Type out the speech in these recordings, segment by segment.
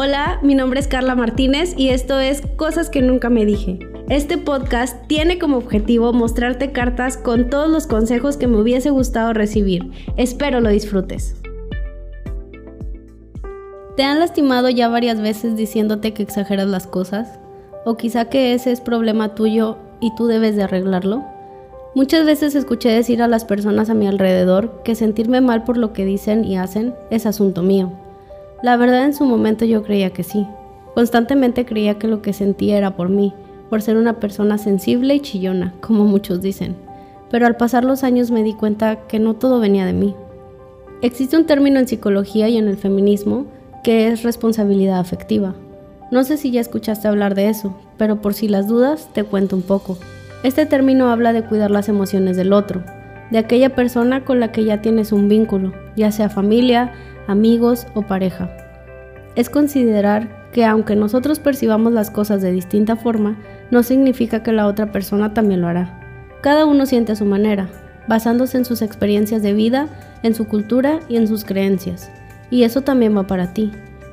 Hola, mi nombre es Carla Martínez y esto es Cosas que nunca me dije. Este podcast tiene como objetivo mostrarte cartas con todos los consejos que me hubiese gustado recibir. Espero lo disfrutes. ¿Te han lastimado ya varias veces diciéndote que exageras las cosas? ¿O quizá que ese es problema tuyo y tú debes de arreglarlo? Muchas veces escuché decir a las personas a mi alrededor que sentirme mal por lo que dicen y hacen es asunto mío la verdad en su momento yo creía que sí. Constantemente creía que lo que sentía era por mí, por ser una persona sensible y chillona, como muchos dicen. Pero al pasar los años me di cuenta que no todo venía de mí. Existe un término en psicología y en el feminismo que es responsabilidad afectiva. No sé si ya escuchaste hablar de eso, pero por si las dudas te cuento un poco. Este término habla de cuidar las emociones del otro, de aquella persona con la que ya tienes un vínculo, ya sea familia, amigos o pareja. Es considerar que aunque nosotros percibamos las cosas de distinta forma, no significa que la otra persona también lo hará. Cada uno siente a su manera, basándose en sus experiencias de vida, en su cultura y en sus creencias. Y eso también va para ti.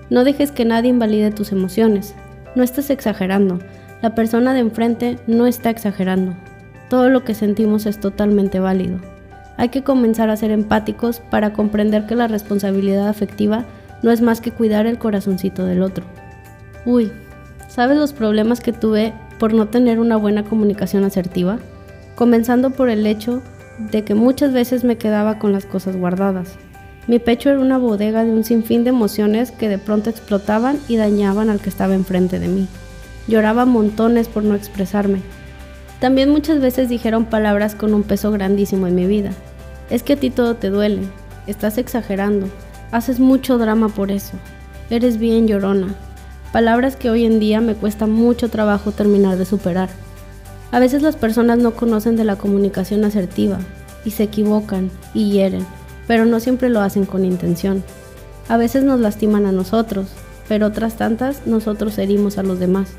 No dejes que nadie invalide tus emociones. No estés exagerando. La persona de enfrente no está exagerando. Todo lo que sentimos es totalmente válido. Hay que comenzar a ser empáticos para comprender que la responsabilidad afectiva no es más que cuidar el corazoncito del otro. Uy, ¿sabes los problemas que tuve por no tener una buena comunicación asertiva? Comenzando por el hecho de que muchas veces me quedaba con las cosas guardadas. Mi pecho era una bodega de un sinfín de emociones que de pronto explotaban y dañaban al que estaba enfrente de mí. Lloraba montones por no expresarme, también muchas veces dijeron palabras con un peso grandísimo en mi vida. Es que a ti todo te duele, estás exagerando, haces mucho drama por eso, eres bien llorona. Palabras que hoy en día me cuesta mucho trabajo terminar de superar. A veces las personas no conocen de la comunicación asertiva y se equivocan y hieren, pero no siempre lo hacen con intención. A veces nos lastiman a nosotros, pero otras tantas nosotros herimos a los demás.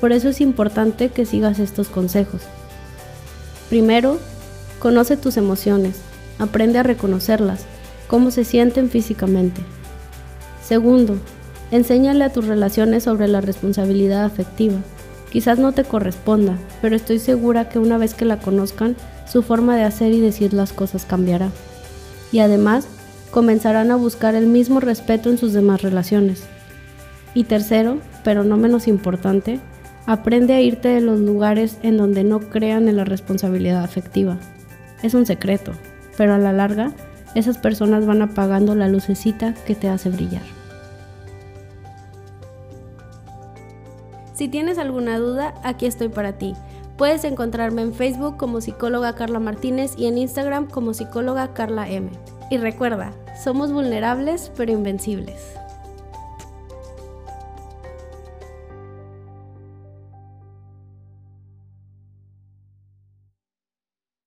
Por eso es importante que sigas estos consejos. Primero, conoce tus emociones, aprende a reconocerlas, cómo se sienten físicamente. Segundo, enséñale a tus relaciones sobre la responsabilidad afectiva. Quizás no te corresponda, pero estoy segura que una vez que la conozcan, su forma de hacer y decir las cosas cambiará. Y además, comenzarán a buscar el mismo respeto en sus demás relaciones. Y tercero, pero no menos importante, Aprende a irte de los lugares en donde no crean en la responsabilidad afectiva. Es un secreto, pero a la larga, esas personas van apagando la lucecita que te hace brillar. Si tienes alguna duda, aquí estoy para ti. Puedes encontrarme en Facebook como psicóloga Carla Martínez y en Instagram como psicóloga Carla M. Y recuerda, somos vulnerables pero invencibles.